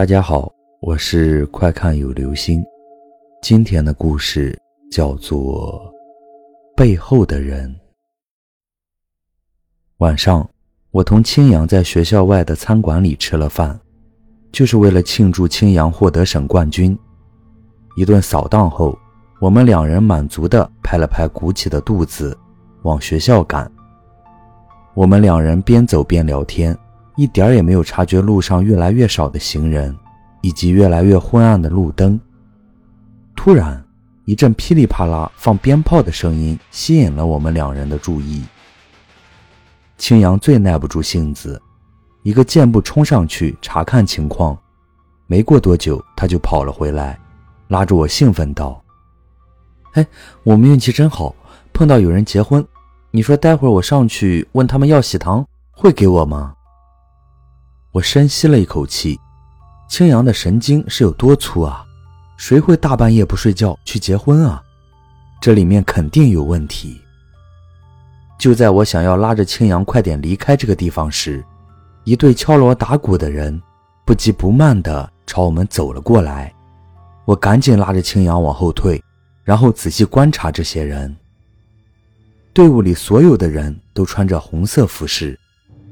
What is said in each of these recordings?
大家好，我是快看有流星。今天的故事叫做《背后的人》。晚上，我同青阳在学校外的餐馆里吃了饭，就是为了庆祝青阳获得省冠军。一顿扫荡后，我们两人满足地拍了拍鼓起的肚子，往学校赶。我们两人边走边聊天。一点儿也没有察觉路上越来越少的行人，以及越来越昏暗的路灯。突然，一阵噼里啪啦放鞭炮的声音吸引了我们两人的注意。青阳最耐不住性子，一个箭步冲上去查看情况。没过多久，他就跑了回来，拉着我兴奋道：“哎，我们运气真好，碰到有人结婚。你说待会儿我上去问他们要喜糖，会给我吗？”我深吸了一口气，青阳的神经是有多粗啊？谁会大半夜不睡觉去结婚啊？这里面肯定有问题。就在我想要拉着青阳快点离开这个地方时，一对敲锣打鼓的人不急不慢地朝我们走了过来。我赶紧拉着青阳往后退，然后仔细观察这些人。队伍里所有的人都穿着红色服饰，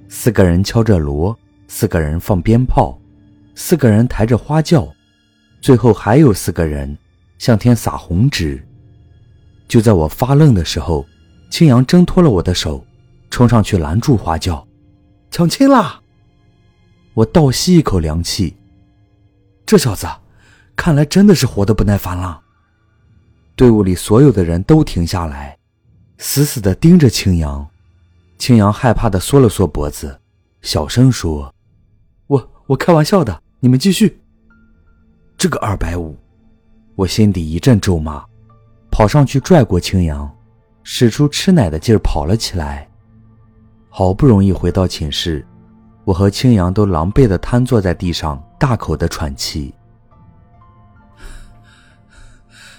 四个人敲着锣。四个人放鞭炮，四个人抬着花轿，最后还有四个人向天撒红纸。就在我发愣的时候，青阳挣脱了我的手，冲上去拦住花轿，抢亲啦！我倒吸一口凉气，这小子看来真的是活得不耐烦了。队伍里所有的人都停下来，死死地盯着青阳。青阳害怕地缩了缩脖子，小声说。我开玩笑的，你们继续。这个二百五，我心底一阵咒骂，跑上去拽过青阳，使出吃奶的劲儿跑了起来。好不容易回到寝室，我和青阳都狼狈的瘫坐在地上，大口的喘气。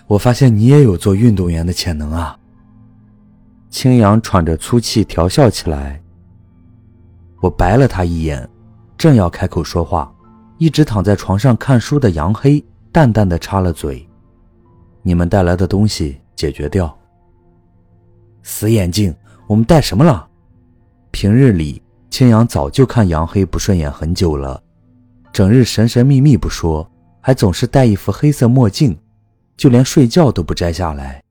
我发现你也有做运动员的潜能啊！青阳喘着粗气调笑起来。我白了他一眼。正要开口说话，一直躺在床上看书的杨黑淡淡的插了嘴：“你们带来的东西解决掉。”死眼镜，我们带什么了？平日里，青阳早就看杨黑不顺眼很久了，整日神神秘秘不说，还总是戴一副黑色墨镜，就连睡觉都不摘下来。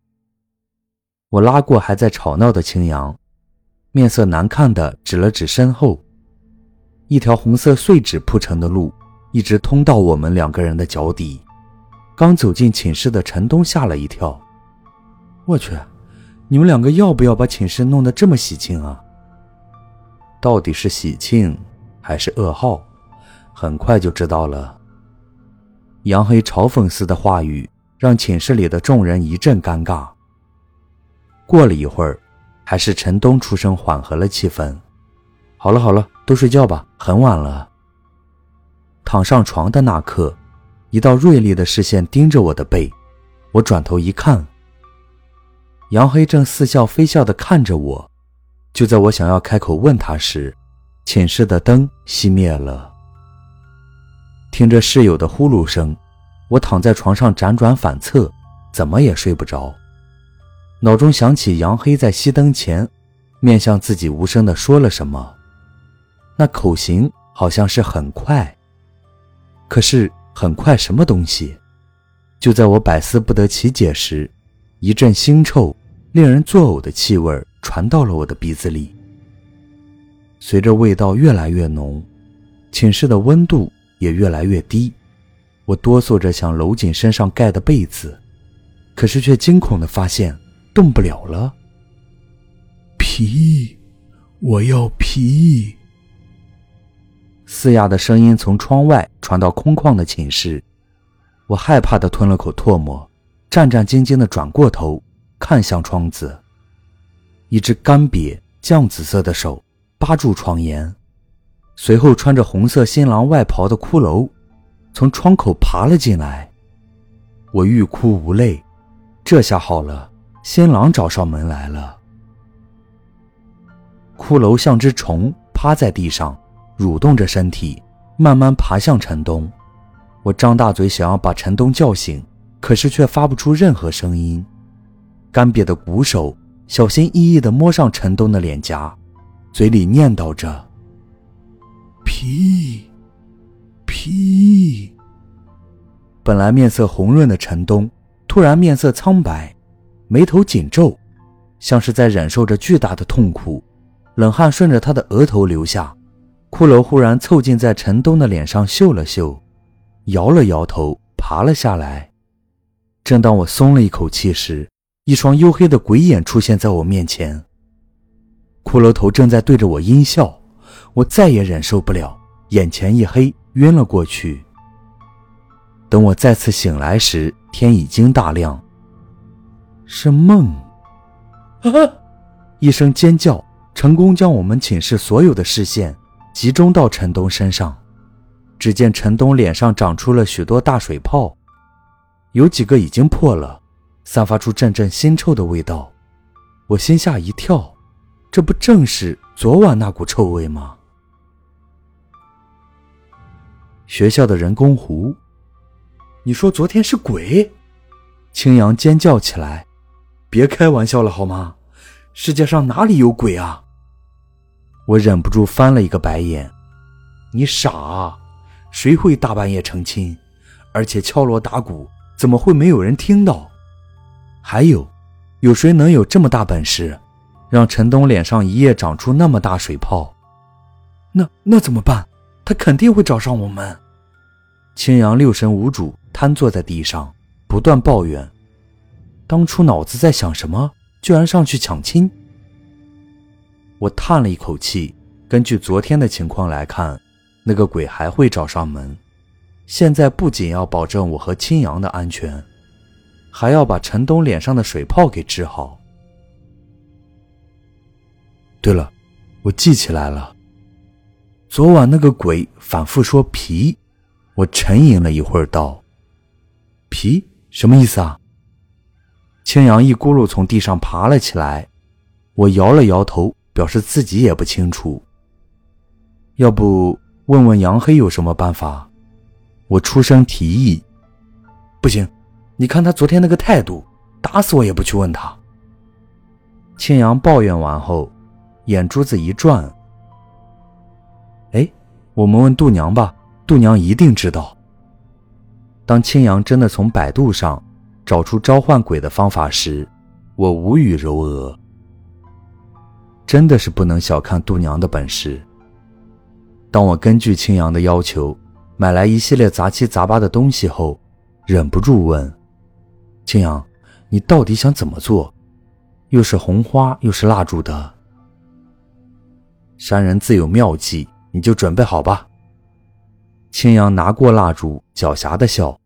我拉过还在吵闹的青阳，面色难看的指了指身后。一条红色碎纸铺成的路，一直通到我们两个人的脚底。刚走进寝室的陈东吓了一跳：“我去，你们两个要不要把寝室弄得这么喜庆啊？到底是喜庆还是噩耗？很快就知道了。”杨黑嘲讽似的话语让寝室里的众人一阵尴尬。过了一会儿，还是陈东出声缓和了气氛：“好了好了。”都睡觉吧，很晚了。躺上床的那刻，一道锐利的视线盯着我的背，我转头一看，杨黑正似笑非笑地看着我。就在我想要开口问他时，寝室的灯熄灭了。听着室友的呼噜声，我躺在床上辗转反侧，怎么也睡不着。脑中想起杨黑在熄灯前，面向自己无声地说了什么。那口型好像是很快，可是很快什么东西？就在我百思不得其解时，一阵腥臭、令人作呕的气味传到了我的鼻子里。随着味道越来越浓，寝室的温度也越来越低，我哆嗦着想搂紧身上盖的被子，可是却惊恐的发现动不了了。皮，我要皮。嘶哑的声音从窗外传到空旷的寝室，我害怕的吞了口唾沫，战战兢兢的转过头看向窗子。一只干瘪酱紫色的手扒住窗沿，随后穿着红色新郎外袍的骷髅从窗口爬了进来。我欲哭无泪，这下好了，新郎找上门来了。骷髅像只虫趴在地上。蠕动着身体，慢慢爬向陈东。我张大嘴想要把陈东叫醒，可是却发不出任何声音。干瘪的鼓手小心翼翼地摸上陈东的脸颊，嘴里念叨着：“皮，皮。”本来面色红润的陈东，突然面色苍白，眉头紧皱，像是在忍受着巨大的痛苦，冷汗顺着他的额头流下。骷髅忽然凑近在陈东的脸上嗅了嗅，摇了摇头，爬了下来。正当我松了一口气时，一双黝黑的鬼眼出现在我面前。骷髅头正在对着我阴笑，我再也忍受不了，眼前一黑，晕了过去。等我再次醒来时，天已经大亮。是梦！啊！一声尖叫，成功将我们寝室所有的视线集中到陈东身上。只见陈东脸上长出了许多大水泡，有几个已经破了。散发出阵阵腥臭的味道，我心下一跳，这不正是昨晚那股臭味吗？学校的人工湖，你说昨天是鬼？青阳尖叫起来：“别开玩笑了好吗？世界上哪里有鬼啊？”我忍不住翻了一个白眼：“你傻啊？谁会大半夜成亲？而且敲锣打鼓，怎么会没有人听到？”还有，有谁能有这么大本事，让陈东脸上一夜长出那么大水泡？那那怎么办？他肯定会找上我们。青阳六神无主，瘫坐在地上，不断抱怨：当初脑子在想什么，居然上去抢亲。我叹了一口气，根据昨天的情况来看，那个鬼还会找上门。现在不仅要保证我和青阳的安全。还要把陈东脸上的水泡给治好。对了，我记起来了，昨晚那个鬼反复说皮，我沉吟了一会儿，道：“皮什么意思啊？”青阳一咕噜从地上爬了起来，我摇了摇头，表示自己也不清楚。要不问问杨黑有什么办法？我出声提议。不行。你看他昨天那个态度，打死我也不去问他。青阳抱怨完后，眼珠子一转。哎，我们问度娘吧，度娘一定知道。当青阳真的从百度上找出召唤鬼的方法时，我无语揉额。真的是不能小看度娘的本事。当我根据青阳的要求买来一系列杂七杂八的东西后，忍不住问。青阳，你到底想怎么做？又是红花，又是蜡烛的。山人自有妙计，你就准备好吧。青阳拿过蜡烛，狡黠的笑：“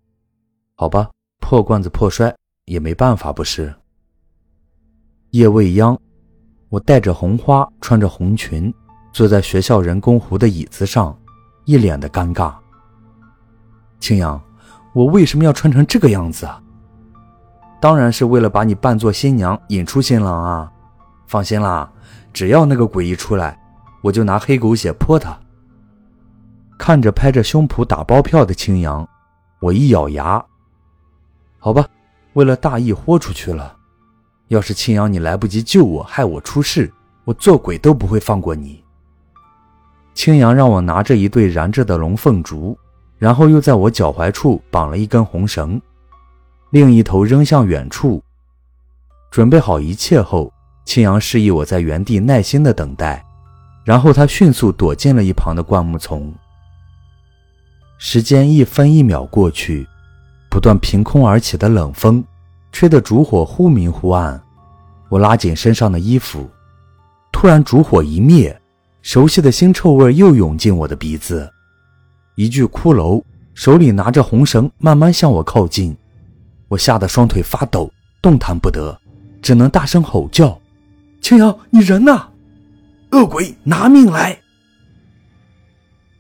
好吧，破罐子破摔也没办法，不是？”夜未央，我带着红花，穿着红裙，坐在学校人工湖的椅子上，一脸的尴尬。青阳，我为什么要穿成这个样子啊？当然是为了把你扮作新娘，引出新郎啊！放心啦，只要那个鬼一出来，我就拿黑狗血泼他。看着拍着胸脯打包票的青阳，我一咬牙，好吧，为了大义豁出去了。要是青阳你来不及救我，害我出事，我做鬼都不会放过你。青阳让我拿着一对燃着的龙凤烛，然后又在我脚踝处绑了一根红绳。另一头扔向远处。准备好一切后，青阳示意我在原地耐心的等待，然后他迅速躲进了一旁的灌木丛。时间一分一秒过去，不断凭空而起的冷风，吹得烛火忽明忽暗。我拉紧身上的衣服，突然烛火一灭，熟悉的腥臭味又涌进我的鼻子。一具骷髅手里拿着红绳，慢慢向我靠近。我吓得双腿发抖，动弹不得，只能大声吼叫：“青阳，你人呢？恶鬼，拿命来！”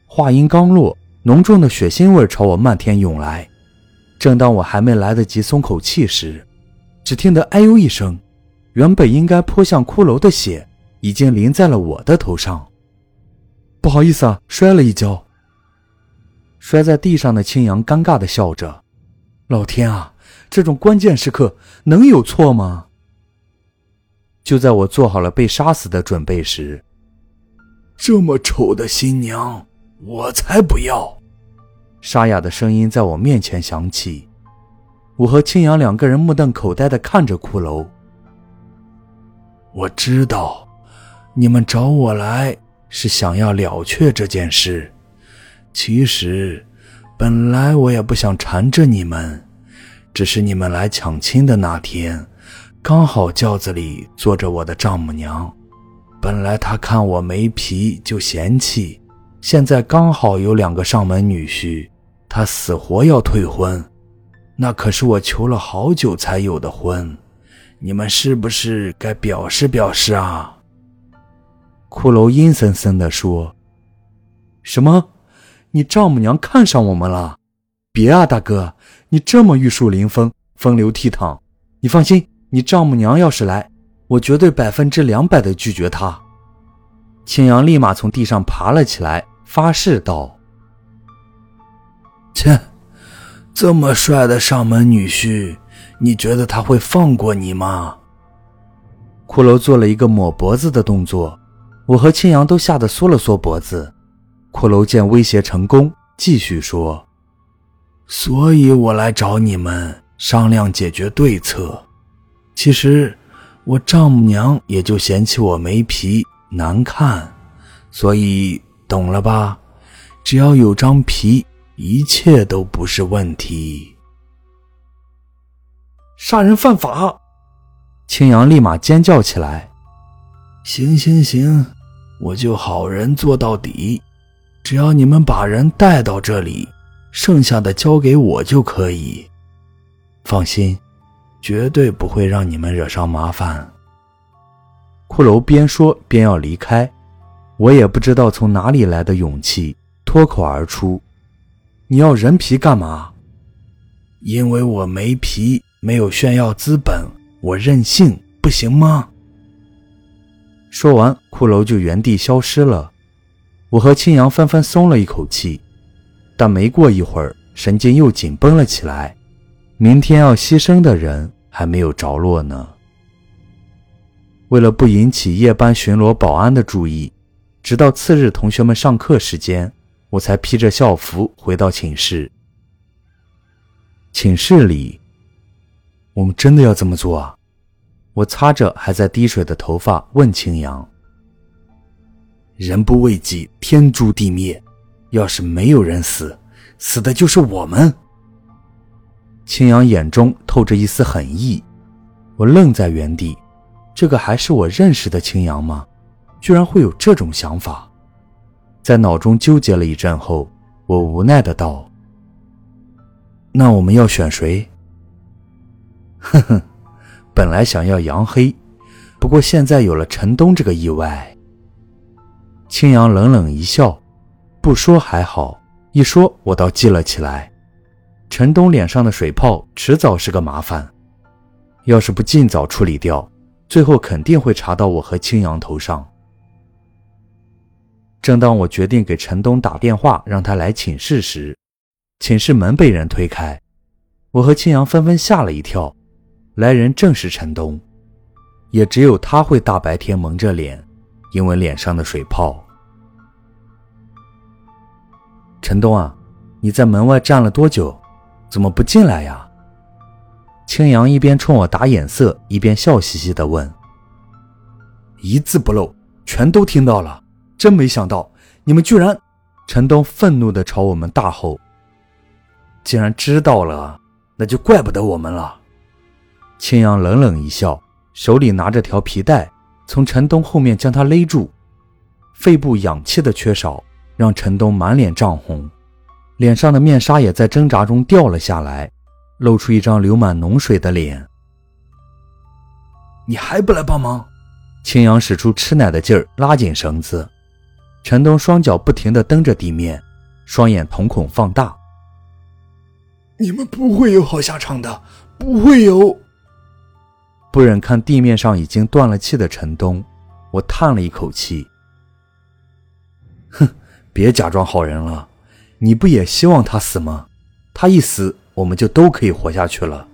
话音刚落，浓重的血腥味朝我漫天涌来。正当我还没来得及松口气时，只听得“哎呦”一声，原本应该泼向骷髅的血，已经淋在了我的头上。不好意思啊，摔了一跤。摔在地上的青阳尴尬的笑着：“老天啊，这种关键时刻能有错吗？”就在我做好了被杀死的准备时，这么丑的新娘，我才不要！沙哑的声音在我面前响起。我和青阳两个人目瞪口呆的看着骷髅。我知道，你们找我来是想要了却这件事。其实，本来我也不想缠着你们，只是你们来抢亲的那天，刚好轿子里坐着我的丈母娘。本来她看我没皮就嫌弃，现在刚好有两个上门女婿，他死活要退婚。那可是我求了好久才有的婚。你们是不是该表示表示啊？骷髅阴森森地说：“什么？你丈母娘看上我们了？别啊，大哥，你这么玉树临风、风流倜傥，你放心，你丈母娘要是来，我绝对百分之两百的拒绝她。”青阳立马从地上爬了起来，发誓道：“切，这么帅的上门女婿！”你觉得他会放过你吗？骷髅做了一个抹脖子的动作，我和青阳都吓得缩了缩脖子。骷髅见威胁成功，继续说：“所以我来找你们商量解决对策。其实我丈母娘也就嫌弃我没皮难看，所以懂了吧？只要有张皮，一切都不是问题。”杀人犯法！青阳立马尖叫起来。行行行，我就好人做到底。只要你们把人带到这里，剩下的交给我就可以。放心，绝对不会让你们惹上麻烦。骷髅边说边要离开，我也不知道从哪里来的勇气，脱口而出：“你要人皮干嘛？”因为我没皮。没有炫耀资本，我任性不行吗？说完，骷髅就原地消失了。我和青阳纷纷松了一口气，但没过一会儿，神经又紧绷了起来。明天要牺牲的人还没有着落呢。为了不引起夜班巡逻保安的注意，直到次日同学们上课时间，我才披着校服回到寝室。寝室里。我们真的要这么做啊！我擦着还在滴水的头发问青阳：“人不为己，天诛地灭。要是没有人死，死的就是我们。”青阳眼中透着一丝狠意。我愣在原地，这个还是我认识的青阳吗？居然会有这种想法！在脑中纠结了一阵后，我无奈的道：“那我们要选谁？”哼哼，本来想要杨黑，不过现在有了陈东这个意外。青阳冷冷一笑，不说还好，一说我倒记了起来。陈东脸上的水泡迟早是个麻烦，要是不尽早处理掉，最后肯定会查到我和青阳头上。正当我决定给陈东打电话让他来寝室时，寝室门被人推开，我和青阳纷纷吓了一跳。来人正是陈东，也只有他会大白天蒙着脸，因为脸上的水泡。陈东啊，你在门外站了多久？怎么不进来呀？青阳一边冲我打眼色，一边笑嘻嘻地问：“一字不漏，全都听到了。真没想到你们居然……”陈东愤怒地朝我们大吼：“既然知道了，那就怪不得我们了。”青阳冷冷一笑，手里拿着条皮带，从陈东后面将他勒住。肺部氧气的缺少让陈东满脸涨红，脸上的面纱也在挣扎中掉了下来，露出一张流满脓水的脸。你还不来帮忙？青阳使出吃奶的劲儿，拉紧绳子。陈东双脚不停地蹬着地面，双眼瞳孔放大。你们不会有好下场的，不会有。不忍看地面上已经断了气的陈东，我叹了一口气：“哼，别假装好人了，你不也希望他死吗？他一死，我们就都可以活下去了。”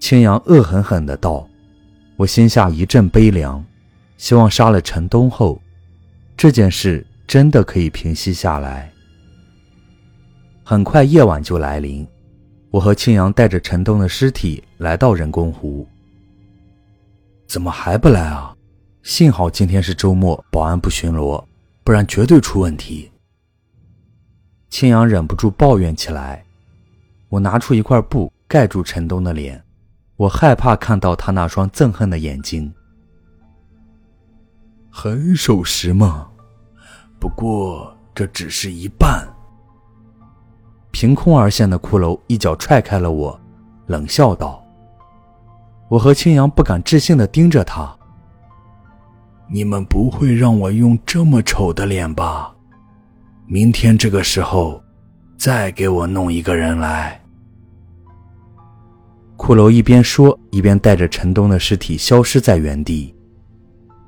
青阳恶狠狠地道。我心下一阵悲凉，希望杀了陈东后，这件事真的可以平息下来。很快夜晚就来临，我和青阳带着陈东的尸体来到人工湖。怎么还不来啊？幸好今天是周末，保安不巡逻，不然绝对出问题。青阳忍不住抱怨起来。我拿出一块布盖住陈东的脸。我害怕看到他那双憎恨的眼睛。很守时嘛，不过这只是一半。凭空而现的骷髅一脚踹开了我，冷笑道：“我和青阳不敢置信的盯着他。你们不会让我用这么丑的脸吧？明天这个时候，再给我弄一个人来。”骷髅一边说，一边带着陈东的尸体消失在原地。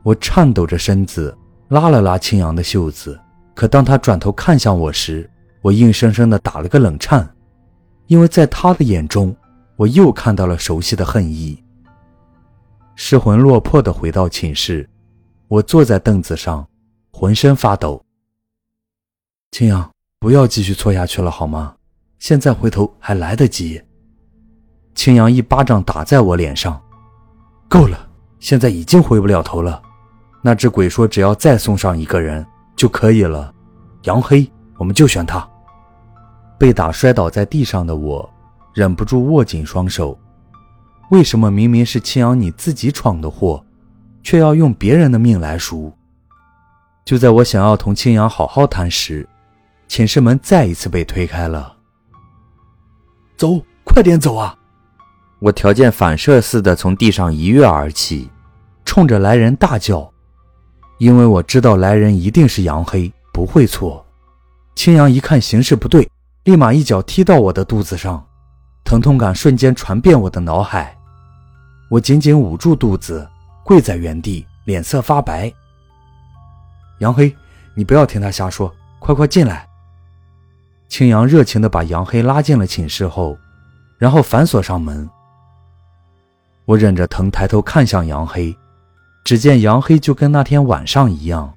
我颤抖着身子拉了拉青阳的袖子，可当他转头看向我时，我硬生生的打了个冷颤，因为在他的眼中，我又看到了熟悉的恨意。失魂落魄的回到寝室，我坐在凳子上，浑身发抖。青阳，不要继续错下去了好吗？现在回头还来得及。青阳一巴掌打在我脸上，够了，现在已经回不了头了。那只鬼说只要再送上一个人就可以了，杨黑，我们就选他。被打摔倒在地上的我，忍不住握紧双手。为什么明明是青阳你自己闯的祸，却要用别人的命来赎？就在我想要同青阳好好谈时，寝室门再一次被推开了。走，快点走啊！我条件反射似的从地上一跃而起，冲着来人大叫，因为我知道来人一定是杨黑，不会错。青阳一看形势不对，立马一脚踢到我的肚子上，疼痛感瞬间传遍我的脑海。我紧紧捂住肚子，跪在原地，脸色发白。杨黑，你不要听他瞎说，快快进来。青阳热情地把杨黑拉进了寝室后，然后反锁上门。我忍着疼抬头看向杨黑，只见杨黑就跟那天晚上一样，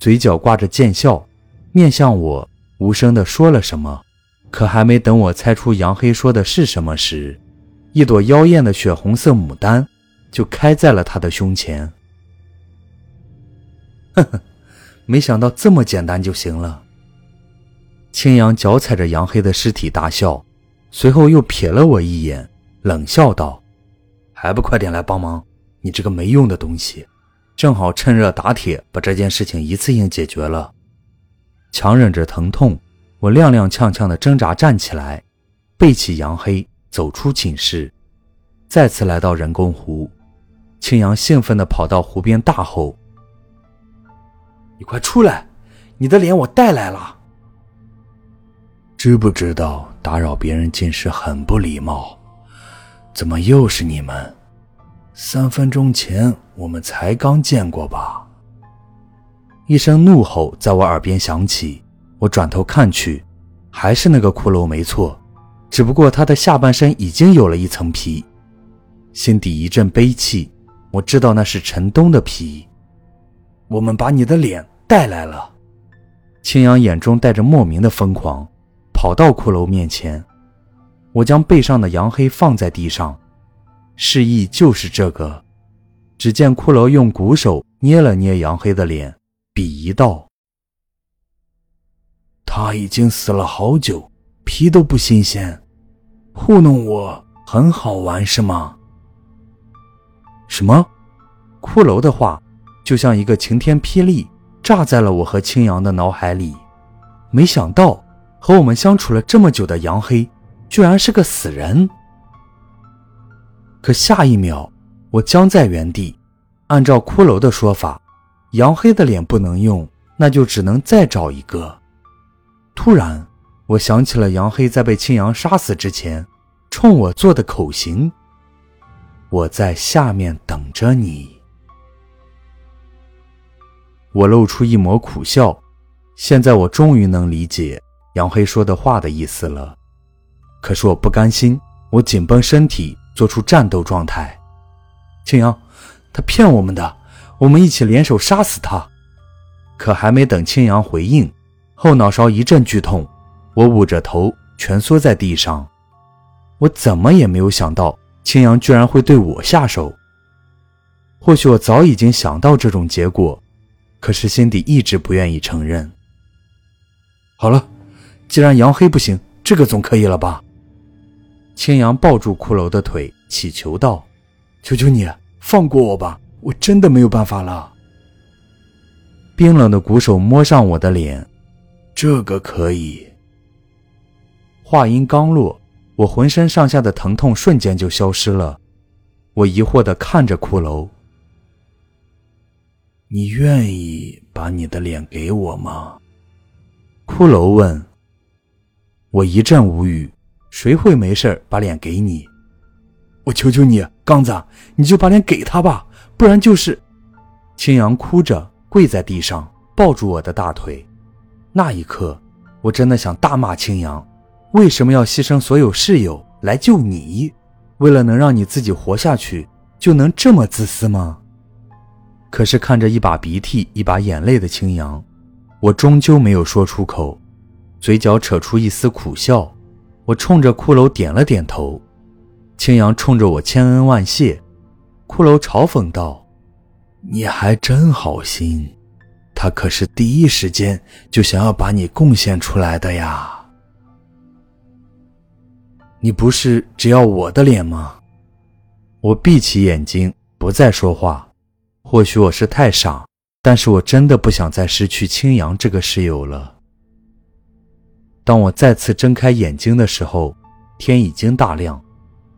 嘴角挂着贱笑，面向我，无声地说了什么。可还没等我猜出杨黑说的是什么时，一朵妖艳的血红色牡丹就开在了他的胸前。呵呵，没想到这么简单就行了。青阳脚踩着杨黑的尸体大笑，随后又瞥了我一眼，冷笑道。还不快点来帮忙！你这个没用的东西，正好趁热打铁，把这件事情一次性解决了。强忍着疼痛，我踉踉跄跄地挣扎站起来，背起杨黑，走出寝室，再次来到人工湖。青阳兴奋地跑到湖边大吼：“你快出来！你的脸我带来了！知不知道打扰别人进食很不礼貌？”怎么又是你们？三分钟前我们才刚见过吧？一声怒吼在我耳边响起，我转头看去，还是那个骷髅，没错，只不过他的下半身已经有了一层皮。心底一阵悲戚，我知道那是陈东的皮。我们把你的脸带来了。青阳眼中带着莫名的疯狂，跑到骷髅面前。我将背上的杨黑放在地上，示意就是这个。只见骷髅用骨手捏了捏杨黑的脸，鄙夷道：“他已经死了好久，皮都不新鲜，糊弄我很好玩是吗？”什么？骷髅的话就像一个晴天霹雳，炸在了我和青阳的脑海里。没想到和我们相处了这么久的杨黑。居然是个死人！可下一秒，我僵在原地。按照骷髅的说法，杨黑的脸不能用，那就只能再找一个。突然，我想起了杨黑在被青阳杀死之前冲我做的口型：“我在下面等着你。”我露出一抹苦笑。现在我终于能理解杨黑说的话的意思了。可是我不甘心，我紧绷身体，做出战斗状态。青阳，他骗我们的，我们一起联手杀死他。可还没等青阳回应，后脑勺一阵剧痛，我捂着头蜷缩在地上。我怎么也没有想到，青阳居然会对我下手。或许我早已经想到这种结果，可是心底一直不愿意承认。好了，既然杨黑不行，这个总可以了吧？青阳抱住骷髅的腿，祈求道：“求求你，放过我吧，我真的没有办法了。”冰冷的鼓手摸上我的脸，这个可以。话音刚落，我浑身上下的疼痛瞬间就消失了。我疑惑的看着骷髅：“你愿意把你的脸给我吗？”骷髅问。我一阵无语，谁会没事把脸给你？我求求你，刚子，你就把脸给他吧，不然就是……青阳哭着。跪在地上，抱住我的大腿。那一刻，我真的想大骂青阳：为什么要牺牲所有室友来救你？为了能让你自己活下去，就能这么自私吗？可是看着一把鼻涕一把眼泪的青阳，我终究没有说出口，嘴角扯出一丝苦笑。我冲着骷髅点了点头。青阳冲着我千恩万谢。骷髅嘲讽道。你还真好心，他可是第一时间就想要把你贡献出来的呀。你不是只要我的脸吗？我闭起眼睛，不再说话。或许我是太傻，但是我真的不想再失去青阳这个室友了。当我再次睁开眼睛的时候，天已经大亮，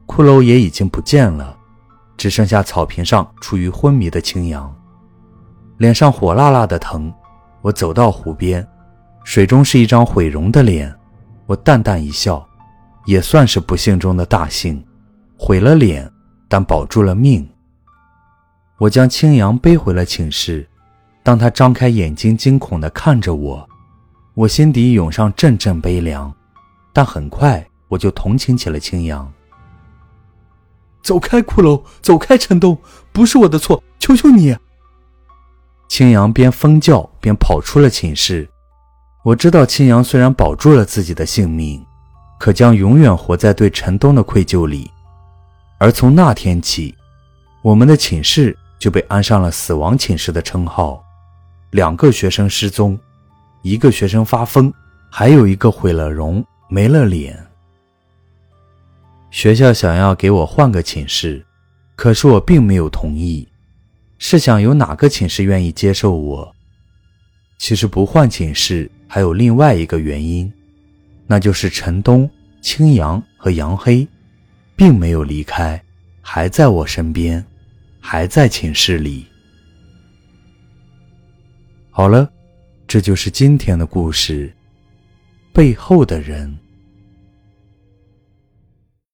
骷髅也已经不见了。只剩下草坪上处于昏迷的青阳，脸上火辣辣的疼。我走到湖边，水中是一张毁容的脸。我淡淡一笑，也算是不幸中的大幸，毁了脸，但保住了命。我将青阳背回了寝室。当他张开眼睛，惊恐地看着我，我心底涌上阵阵悲凉，但很快我就同情起了青阳。走开，骷髅！走开，陈东！不是我的错，求求你！青阳边疯叫边跑出了寝室。我知道青阳虽然保住了自己的性命，可将永远活在对陈东的愧疚里。而从那天起，我们的寝室就被安上了“死亡寝室”的称号。两个学生失踪，一个学生发疯，还有一个毁了容，没了脸。学校想要给我换个寝室，可是我并没有同意。试想，有哪个寝室愿意接受我？其实不换寝室还有另外一个原因，那就是陈东、青阳和杨黑，并没有离开，还在我身边，还在寝室里。好了，这就是今天的故事，背后的人。